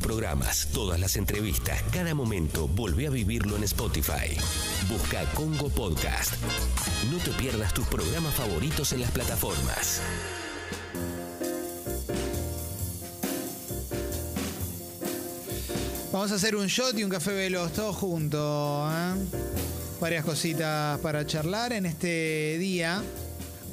programas, todas las entrevistas, cada momento, volvé a vivirlo en Spotify. Busca Congo Podcast. No te pierdas tus programas favoritos en las plataformas. Vamos a hacer un shot y un café veloz, todos juntos. ¿eh? Varias cositas para charlar en este día.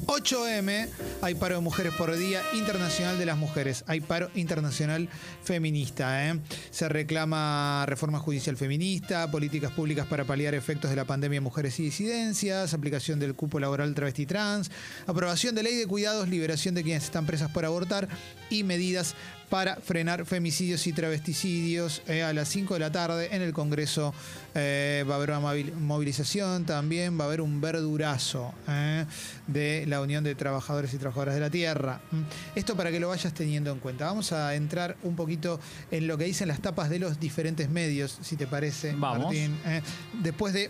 8M, hay paro de mujeres por día internacional de las mujeres, hay paro internacional feminista. ¿eh? Se reclama reforma judicial feminista, políticas públicas para paliar efectos de la pandemia en mujeres y disidencias, aplicación del cupo laboral travesti trans, aprobación de ley de cuidados, liberación de quienes están presas por abortar y medidas para frenar femicidios y travesticidios eh, a las 5 de la tarde en el Congreso. eh, va a haber una movil- movilización, también va a haber un verdurazo eh, de la Unión de Trabajadores y Trabajadoras de la Tierra. Mm. Esto para que lo vayas teniendo en cuenta. Vamos a entrar un poquito en lo que dicen las tapas de los diferentes medios, si te parece, Vamos. Martín. Después de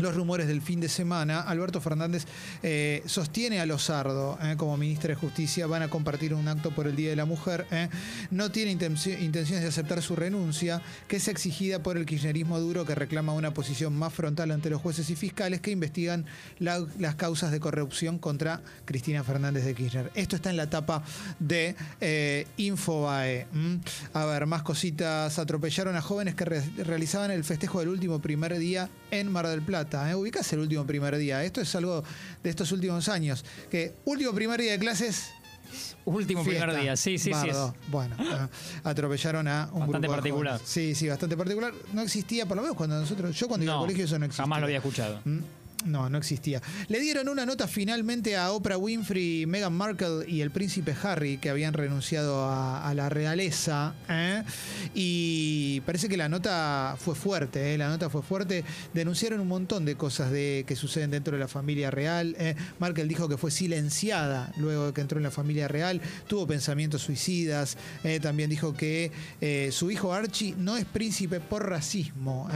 los rumores del fin de semana, Alberto Fernández eh, sostiene a Lozardo eh, como ministra de Justicia, van a compartir un acto por el Día de la Mujer, eh. no tiene intenci- intenciones de aceptar su renuncia, que es exigida por el kirchnerismo duro que reclama una posición más frontal ante los jueces y fiscales que investigan la- las causas de corrupción contra Cristina Fernández de Kirchner. Esto está en la tapa de eh, Infobae. A ver, más cositas. Atropellaron a jóvenes que re- realizaban el festejo del último primer día en Mar del Plata. ¿Eh? Ubicás el último primer día. Esto es algo de estos últimos años. Que último primer día de clases. Último primer día, sí, sí, sí. es-. Bueno, eh, atropellaron a un Bastante grupo particular. Sí, sí, bastante particular. No existía, por lo menos cuando nosotros, yo cuando iba al colegio eso no existía. jamás lo había escuchado. Mm, No, no existía. Le dieron una nota finalmente a Oprah Winfrey, Meghan Markle y el príncipe Harry, que habían renunciado a, la realeza. ¿eh? Y parece que la nota fue fuerte, ¿eh? la nota fue fuerte. Denunciaron un montón de cosas de, que suceden dentro de la familia real. ¿eh? Markle dijo que fue silenciada luego de que entró en la familia real. Tuvo pensamientos suicidas. También dijo que su hijo Archie no es príncipe por racismo.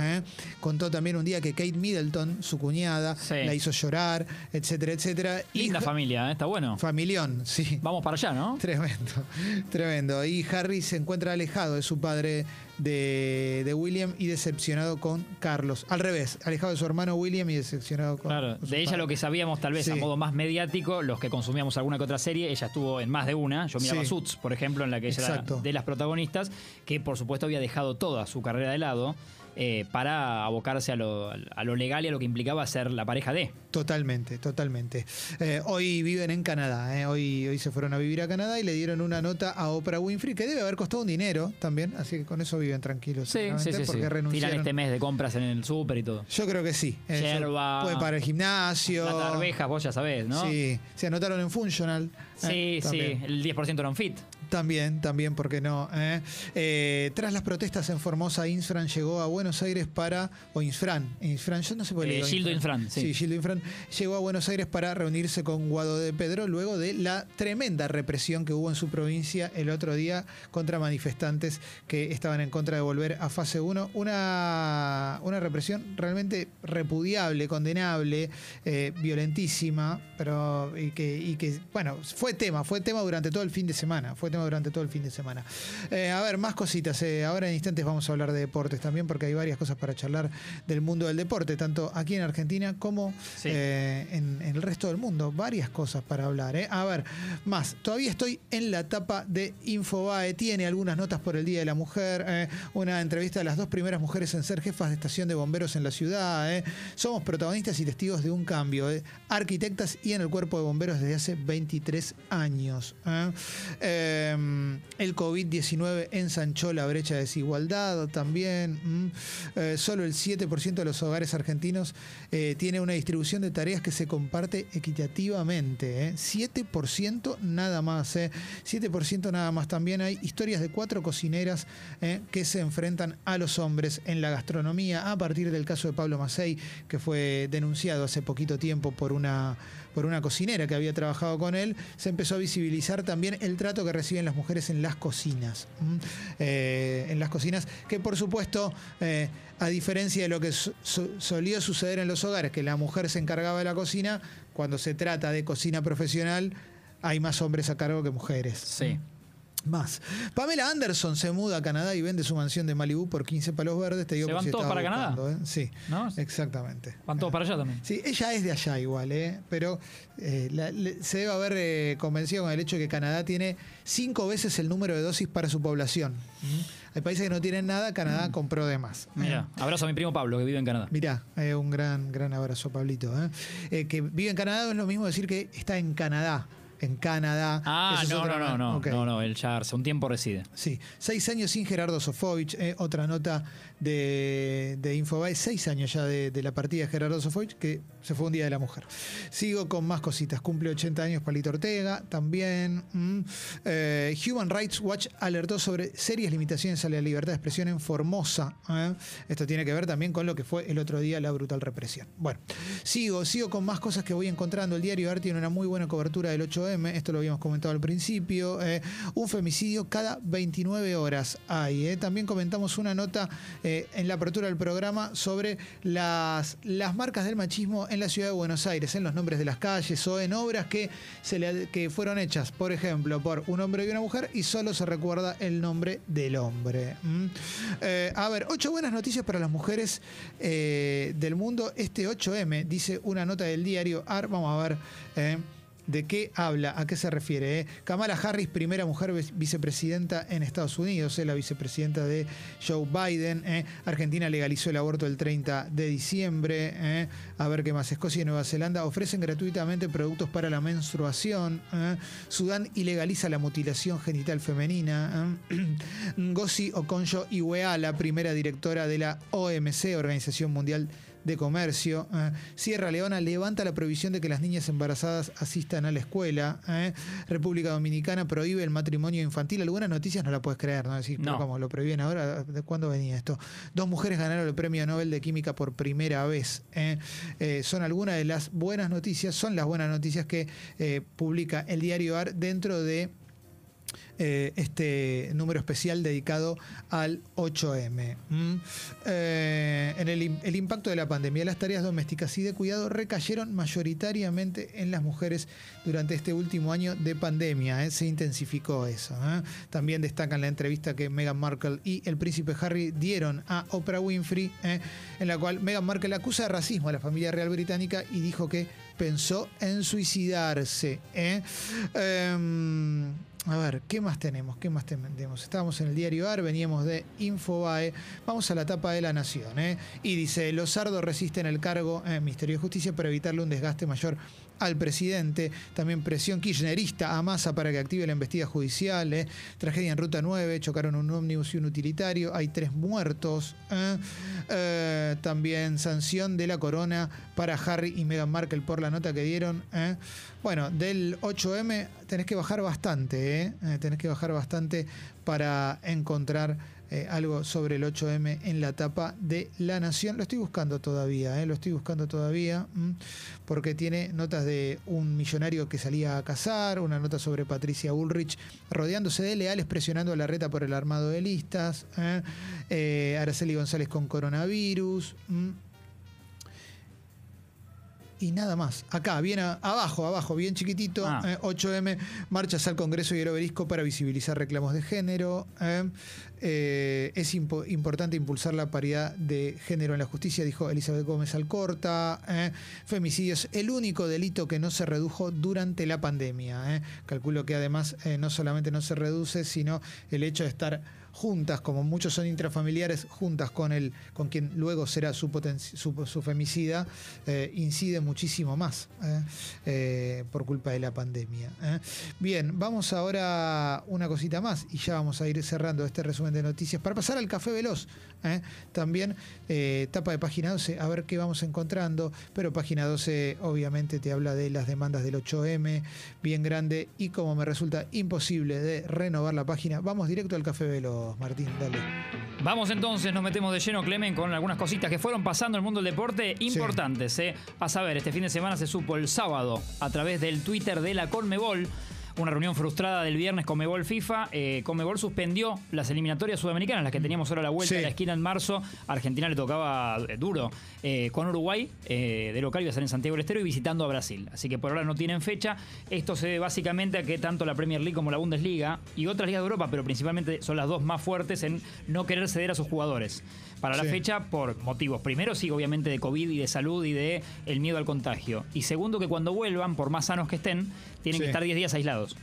Contó también un día que Kate Middleton, su cuñada, Sí. la hizo llorar, etcétera, etcétera. Linda familia, ¿eh? está bueno. Familión, sí. Vamos para allá, ¿no? Tremendo, tremendo. Y Harry se encuentra alejado de su padre de, de William y decepcionado con Carlos. Al revés, alejado de su hermano William y decepcionado con, Claro, con su de ella padre. lo que sabíamos tal vez a modo más mediático, los que consumíamos alguna que otra serie, ella estuvo en más de una, yo miraba Sí. Suits, por ejemplo, en la que ella Exacto. era de las protagonistas, que por supuesto había dejado toda su carrera de lado eh, para abocarse a lo, a lo legal y a lo que implicaba ser la pareja de. Totalmente, totalmente. Eh, hoy viven en Canadá, eh. hoy, hoy se fueron a vivir a Canadá y le dieron una nota a Oprah Winfrey que debe haber costado un dinero también, así que con eso viven tranquilos. Sí, sí, sí. Porque sí. renunciaron. Tiran este mes de compras en el súper y todo. Yo creo que sí. Yerba. Puede para el gimnasio. Las arvejas, vos ya sabés, ¿no? Sí, se anotaron en Funcional. Sí, sí, el 10% non fit. También, también, ¿por qué no? tras las protestas en Formosa, Insfran llegó a Buenos Aires para. O Insfran, Insfran, yo no sé por qué Eh, Gildo Infran, sí. Gildo Infran llegó a Buenos Aires para reunirse con Guado de Pedro luego de la tremenda represión que hubo en su provincia el otro día contra manifestantes que estaban en contra de volver a fase 1. Una, una represión realmente repudiable, condenable, eh, violentísima, pero y que, y que, bueno, fue tema, fue tema durante todo el fin de semana, fue tema durante todo el fin de semana. Eh, a ver, más cositas. eh, ahora en instantes vamos a hablar de deportes también, porque hay varias cosas para charlar del mundo del deporte, tanto aquí en Argentina como Sí. eh, en, en el resto del mundo. Varias cosas para hablar. eh. A ver, más. Todavía estoy en la etapa de Infobae. Tiene algunas notas por el Día de la Mujer. eh, una entrevista de las dos primeras mujeres en ser jefas de estación de bomberos en la ciudad. Somos protagonistas y testigos de un cambio. Arquitectas y en el cuerpo de bomberos desde hace 23 años. Eh, el COVID-19 ensanchó la brecha de desigualdad también. Eh, solo el 7% de los hogares argentinos eh, tiene una distribución de tareas que se comparte equitativamente. ¿eh? 7% nada más. ¿eh? 7% nada más. También hay historias de cuatro cocineras ¿eh? que se enfrentan a los hombres en la gastronomía a partir del caso de Pablo Macei, que fue denunciado hace poquito tiempo por una, por una cocinera que había trabajado con él. Se empezó a visibilizar también el trato que reciben las mujeres en las cocinas. Eh, en las cocinas, que por supuesto, eh, a diferencia de lo que so- so- solía suceder en los hogares, que la mujer se encargaba de la cocina, cuando se trata de cocina profesional, hay más hombres a cargo que mujeres. Sí. Más. Pamela Anderson se muda a Canadá y vende su mansión de Malibu por 15 palos verdes. Te digo ¿Se van si todos para Canadá? ¿eh? Sí, ¿No? exactamente. Van todos para allá también. Sí, ella es de allá igual, ¿eh? pero eh, la- le- se debe haber eh, convencido con el hecho de que Canadá tiene cinco veces el número de dosis para su población. Hay países que no tienen nada, Canadá compró de más. Mira, abrazo a mi primo Pablo que vive en Canadá. Mirá, un gran, gran abrazo, Pablito. que vive en Canadá es lo mismo decir que está en Canadá. En Canadá. Ah, Eso no, no, no, no, ok. no, no, él ya hace un tiempo reside. Sí, seis años sin Gerardo Sofovich, eh, otra nota de, de Infobae, seis años ya de, la partida de Gerardo Sofovich, que se fue un día de la mujer. Sigo con más cositas, cumple 80 años Palito Ortega, también. mm. Eh, Human Rights Watch alertó sobre serias limitaciones a la libertad de expresión en Formosa. ¿eh? Esto tiene que ver también con lo que fue el otro día la brutal represión. Bueno, sigo, sigo con más cosas que voy encontrando. El diario AR tiene una muy buena cobertura del 8M, esto lo habíamos comentado al principio. eh, un femicidio cada 29 horas hay. También comentamos una nota en la apertura del programa sobre las, las marcas del machismo en la ciudad de Buenos Aires, en los nombres de las calles o en obras que, se le, que fueron hechas, por ejemplo, por un hombre y una mujer y solo se recuerda el nombre del hombre. ¿m? Eh, a ver, ocho buenas noticias para las mujeres eh, del mundo. Este 8M, dice una nota del diario AR, vamos a ver. ¿De qué habla? ¿A qué se refiere? eh? Kamala Harris, primera mujer vice- vicepresidenta en Estados Unidos, eh, la vicepresidenta de Joe Biden. eh. Argentina legalizó el aborto el 30 de diciembre. A ver qué más. Escocia y Nueva Zelanda ofrecen gratuitamente productos para la menstruación. Sudán ilegaliza la mutilación genital femenina. Ngozi Okonjo-Iweala, primera directora de la OMC, Organización Mundial de Comercio. eh. Sierra Leona levanta la prohibición de que las niñas embarazadas asistan a la escuela. eh. República Dominicana prohíbe el matrimonio infantil. Algunas noticias no la puedes creer, ¿no? Decir, pero No. ¿cómo lo prohíben ahora? ¿De cuándo venía esto? Dos mujeres ganaron el premio Nobel de Química por primera vez. eh. Son algunas de las buenas noticias, son las buenas noticias que publica el diario AR dentro de eh, este número especial dedicado al 8M. ¿m? Eh, en el, im- el impacto de la pandemia, las tareas domésticas y de cuidado recayeron mayoritariamente en las mujeres durante este último año de pandemia. ¿eh? Se intensificó eso. También destacan la entrevista que Meghan Markle y el príncipe Harry dieron a Oprah Winfrey, en la cual Meghan Markle acusa de racismo a la familia real británica y dijo que pensó en suicidarse. Em, a ver, ¿qué más tenemos? ¿Qué más tenemos? Estábamos en el diario AR, veníamos de Infobae. Vamos a la tapa de la Nación. ¿eh? Y dice, los sardos resisten el cargo en Ministerio de Justicia para evitarle un desgaste mayor al presidente. También presión kirchnerista a Massa para que active la investigación judicial. ¿eh? Tragedia en Ruta 9, chocaron un ómnibus y un utilitario. Hay tres muertos. ¿eh? Eh, también sanción de la corona para Harry y Meghan Markle por la nota que dieron. Bueno, del 8M tenés que bajar bastante, tenés que bajar bastante para encontrar eh, algo sobre el 8M en la tapa de La Nación. Lo estoy buscando todavía, ¿eh? lo estoy buscando todavía, mm, porque tiene notas de un millonario que salía a cazar, una nota sobre Patricia Ulrich rodeándose de leales, presionando a la reta por el armado de listas, ¿eh? Araceli González con coronavirus. Y nada más. Acá, bien a- abajo, abajo, bien chiquitito, Ah. eh, 8M, marchas al Congreso y el Obelisco para visibilizar reclamos de género. eh. Eh, es impo- importante impulsar la paridad de género en la justicia, dijo Elizabeth Gómez Alcorta. Femicidios, el único delito que no se redujo durante la pandemia. Calculo que además no solamente no se reduce, sino el hecho de estar juntas, como muchos son intrafamiliares, juntas con el, con quien luego será su, su, femicida, eh, incide muchísimo más eh, eh, por culpa de la pandemia. Bien, vamos ahora una cosita más y ya vamos a ir cerrando este resumen de noticias para pasar al café veloz. También tapa de página 12, a ver qué vamos encontrando, pero página 12 obviamente te habla de las demandas del 8M, bien grande, y como me resulta imposible de renovar la página, vamos directo al café veloz, Martín, dale. Vamos entonces, nos metemos de lleno, Clemen, con algunas cositas que fueron pasando en el mundo del deporte importantes. ¿eh? A saber, este fin de semana se supo el sábado, a través del Twitter de la Conmebol, una reunión frustrada del viernes Comebol FIFA. Eh, Comebol suspendió las eliminatorias sudamericanas, las que teníamos ahora a la vuelta Sí. de la esquina en marzo. A Argentina le tocaba eh, duro eh, con Uruguay, eh, de local iba a ser en Santiago del Estero y visitando a Brasil. Así que por ahora no tienen fecha. Esto se debe básicamente a que tanto la Premier League como la Bundesliga y otras ligas de Europa, pero principalmente son las dos más fuertes en no querer ceder a sus jugadores. Para la Sí. fecha, por motivos. Primero, sí, obviamente, de COVID y de salud y de el miedo al contagio. Y segundo, que cuando vuelvan, por más sanos que estén, tienen que estar 10 días aislados.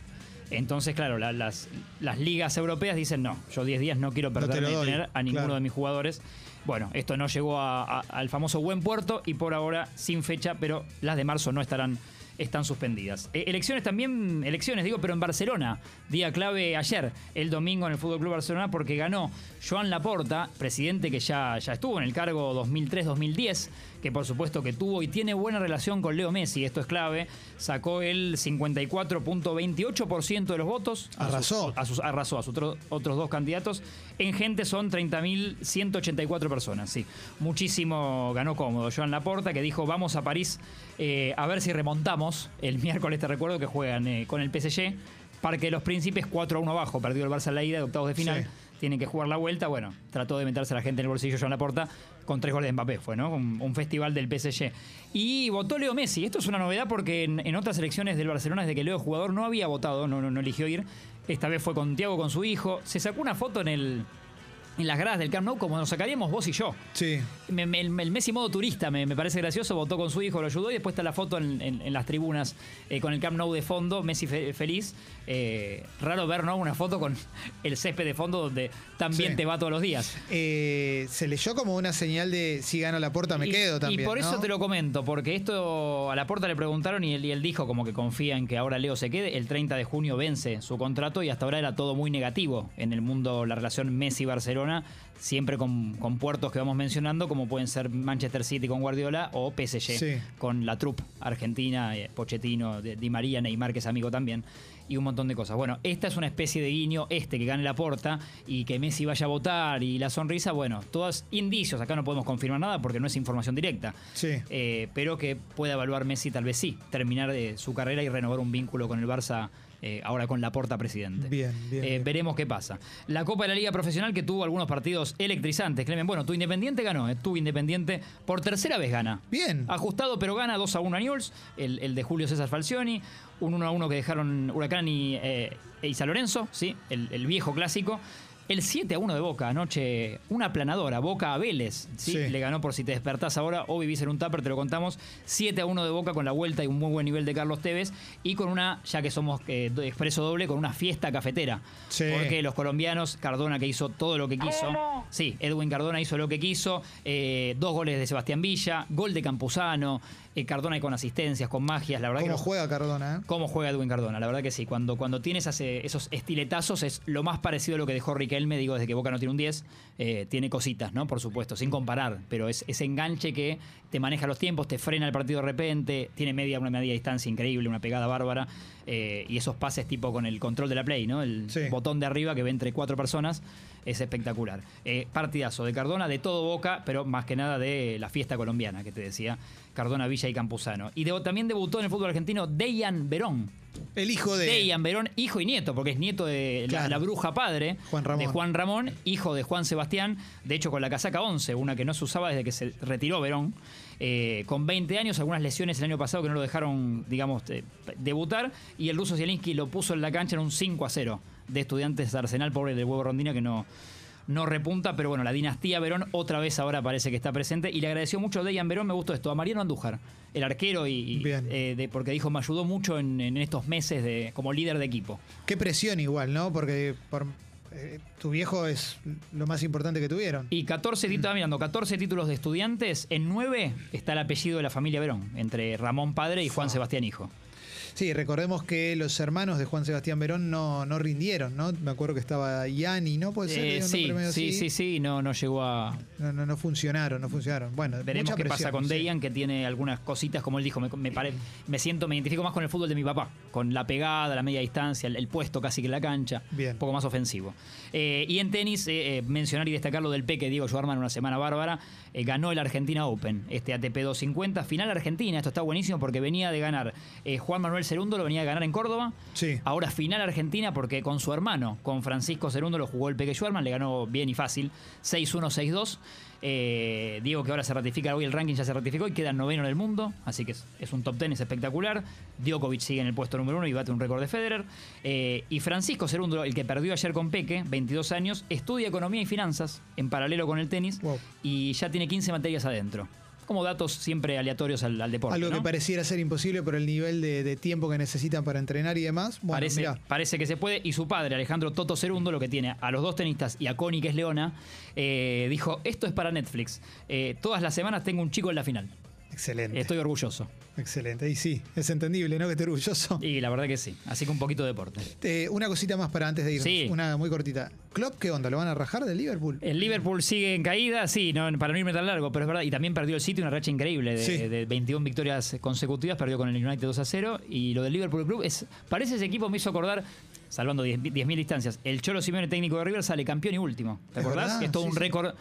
Entonces, claro, la- las, las ligas europeas dicen, no, yo 10 días no quiero perderme de doy, tener a ninguno claro. de mis jugadores. Bueno, esto no llegó a- a- al famoso buen puerto y por ahora sin fecha, pero las de marzo no estarán están suspendidas. Eh, elecciones también, elecciones digo, pero en Barcelona. Día clave ayer, el domingo en el Fútbol Club Barcelona, porque ganó Joan Laporta, presidente que ya, ya estuvo en el cargo 2003-2010, que por supuesto que tuvo y tiene buena relación con Leo Messi, esto es clave. Sacó el 54.28% de los votos. a sus- Arrasó. a sus, arrasó a sus otro- otros dos candidatos. En gente son 30.184 personas, sí. Muchísimo ganó cómodo. Joan Laporta, que dijo, vamos a París eh, a ver si remontamos. El miércoles te recuerdo que juegan eh, con el PSG. Parque de los Príncipes, 4 a 1 abajo. Perdió el Barça en la ida de octavos de final. Sí. Tienen que jugar la vuelta. Bueno, trató de meterse a la gente en el bolsillo Joan Laporta con tres goles de Mbappé. Fue, ¿no? Un, un festival del PSG. Y votó Leo Messi. Esto es una novedad porque en, otras elecciones del Barcelona, desde que Leo jugador, no había votado, no, no, no eligió ir. Esta vez fue con Tiago, con su hijo. Se sacó una foto en el. En las gradas del Camp Nou, como nos sacaríamos vos y yo. Sí. Me- me- el, el Messi modo turista me, me parece gracioso, votó con su hijo, lo ayudó y después está la foto en, en- en las tribunas eh, con el Camp Nou de fondo, Messi fe- feliz. Eh, raro ver ¿no? una foto con el césped de fondo donde también Sí. te va todos los días. Eh, se leyó como una señal de si gano la puerta me y, quedo también. Y por eso ¿no? te lo comento, porque esto a la puerta le preguntaron y él, y él dijo como que confía en que ahora Leo se quede. El 30 de junio vence su contrato y hasta ahora era todo muy negativo en el mundo, la relación Messi-Barcelona, siempre con, con puertos que vamos mencionando, como pueden ser Manchester City con Guardiola o PSG Sí. con la troupe argentina, eh, Pochettino, Di Di María, Neymar, que es amigo también. Y un montón de cosas. Bueno, esta es una especie de guiño, este que gane la porta y que Messi vaya a votar y la sonrisa, bueno, todos indicios, acá no podemos confirmar nada porque no es información directa. Sí. Eh, pero que pueda evaluar Messi tal vez sí, terminar de su carrera y renovar un vínculo con el Barça. Eh, ahora con la porta presidente. Bien, bien, Eh, bien. Veremos qué pasa. La Copa de la Liga Profesional que tuvo algunos partidos electrizantes. Clemen, bueno, tu Independiente ganó, eh, tu Independiente por tercera vez gana. Bien. Ajustado, pero gana 2 a 1 a Newell's, el, el de Julio César Falcioni, un 1 a 1 que dejaron Huracán y, eh, y San Lorenzo, ¿sí? el, el viejo clásico. El 7 a 1 de Boca anoche, una aplanadora, Boca a Vélez, ¿sí? Sí. le ganó por si te despertás ahora o vivís en un tupper, te lo contamos. 7 a 1 de Boca con la vuelta y un muy buen nivel de Carlos Tevez y con una, ya que somos eh, expreso doble, con una fiesta cafetera. Sí. Porque los colombianos, Cardona que hizo todo lo que quiso. Sí, Edwin Cardona hizo lo que quiso. eh, dos goles de Sebastián Villa, gol de Campuzano, eh, Cardona con asistencias, con magias, la verdad que ¿Cómo juega Cardona? eh? ¿Cómo juega Edwin Cardona? La verdad que sí. Cuando, cuando tienes ese- esos estiletazos es lo más parecido a lo que dejó Riquelme, digo, desde que Boca no tiene un 10. eh, tiene cositas, ¿no? Por supuesto, sin comparar. Pero es ese enganche que te maneja los tiempos, te frena el partido de repente, tiene media, una media distancia increíble, una pegada bárbara. eh, y esos pases tipo con el control de la play, ¿no? El Sí. botón de arriba que ve entre cuatro personas. Es espectacular. Eh, partidazo de Cardona, de todo Boca, pero más que nada de la fiesta colombiana que te decía. Cardona, Villa y Campuzano. Y de- también debutó en el fútbol argentino Dejan Verón. El hijo de. Dejan Verón, hijo y nieto, porque es nieto de la- Claro. la, bruja padre Juan Ramón. de Juan Ramón, hijo de Juan Sebastián, de hecho con la casaca 11, una que no se usaba desde que se retiró Verón, eh, con 20 años, algunas lesiones el año pasado que no lo dejaron, digamos, debutar, y el ruso Zielinski lo puso en la cancha en un 5 a 0 de estudiantes de Arsenal, pobre del huevo Rondina, que no, no repunta, pero bueno, la dinastía Verón otra vez ahora parece que está presente y le agradeció mucho a Dejan Verón, me gustó esto, a Mariano Andújar, el arquero, y, eh, de- porque dijo, me ayudó mucho en, en estos meses de, como líder de equipo. Qué presión igual, ¿no? Porque por, eh, tu viejo es lo más importante que tuvieron. Y 14 títulos, estaba mirando, 14 títulos de estudiantes, en 9 está el apellido de la familia Verón, entre Ramón padre y Juan Sebastián hijo. Sí, recordemos que los hermanos de Juan Sebastián Verón no, no rindieron, ¿no? Me acuerdo que estaba Yanni, ¿no? Puede ser. Eh, sí, sí, sí, sí, no, no llegó a... No, no, no funcionaron, no funcionaron. Bueno, Veremos qué pasa con sí. Dejan, que tiene algunas cositas, como él dijo, me, me, pare- me siento, me identifico más con el fútbol de mi papá, con la pegada, la media distancia, el, el puesto casi que en la cancha, Bien. un poco más ofensivo. Eh, y en tenis, eh, eh, mencionar y destacar lo del Peque Diego Schwarman, una semana bárbara, ganó el Argentina Open, este ATP 250, final Argentina, esto está buenísimo porque venía de ganar Juan Manuel Manuel Cerundo lo venía a ganar en Córdoba. Sí. Ahora final Argentina porque con su hermano, con Francisco Cerundo, lo jugó el Peque Schwarman, le ganó bien y fácil, 6-1, 6-2. Eh, Diego que ahora se ratifica, hoy el ranking ya se ratificó y queda noveno en el mundo, así que es, es un top ten, es espectacular. Djokovic sigue en el puesto número uno y bate un récord de Federer. Eh, y Francisco Cerundo, el que perdió ayer con Peque, 22 años, estudia economía y finanzas en paralelo con el tenis Wow. y ya tiene 15 materias adentro. Como datos siempre aleatorios al, al deporte. Algo que pareciera ser imposible por el nivel de, de tiempo que necesitan para entrenar y demás. Bueno, parece, mirá. parece que se puede. Y su padre, Alejandro Toto Cerundo, lo que tiene a los dos tenistas y a Connie, que es Leona, eh, dijo: Esto es para Netflix. Eh, todas las semanas tengo un chico en la final. Excelente. Estoy orgulloso. Excelente. Y sí, es entendible, ¿no? Que esté orgulloso. Y la verdad que sí. Así que un poquito de deporte. Eh, una cosita más para antes de irnos. Sí. Una muy cortita. ¿Klopp qué onda? ¿Lo van a rajar del Liverpool? El Liverpool sigue en caída, sí, no, para no irme tan largo, pero es verdad. Y también perdió el City, una racha increíble de, Sí. de 21 victorias consecutivas, perdió con el United 2 a 0. Y lo del Liverpool Club es. Parece ese equipo me hizo acordar, salvando 10 10.000 distancias, el Cholo Simeone técnico de River sale campeón y último. ¿Te acordás? Que es todo sí, un sí. récord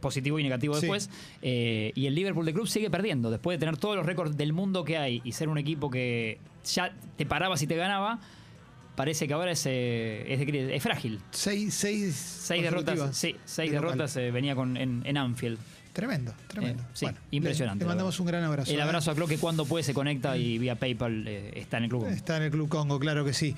positivo y negativo después. Eh, y el Liverpool de Club sigue perdiendo. Después de tener todos los récords del mundo que hay y ser un equipo que ya te paraba si te ganaba. Parece que ahora es, eh, es, de- es frágil. Seis, seis, Seis derrotas, sí, seis de derrotas eh, venía con, en, en Anfield. Tremendo, tremendo. Eh, sí, Bueno, impresionante, Le, mandamos un gran abrazo. El abrazo a Clo que cuando puede se conecta y vía PayPal está en el club. Está en el Club Congo, claro que sí.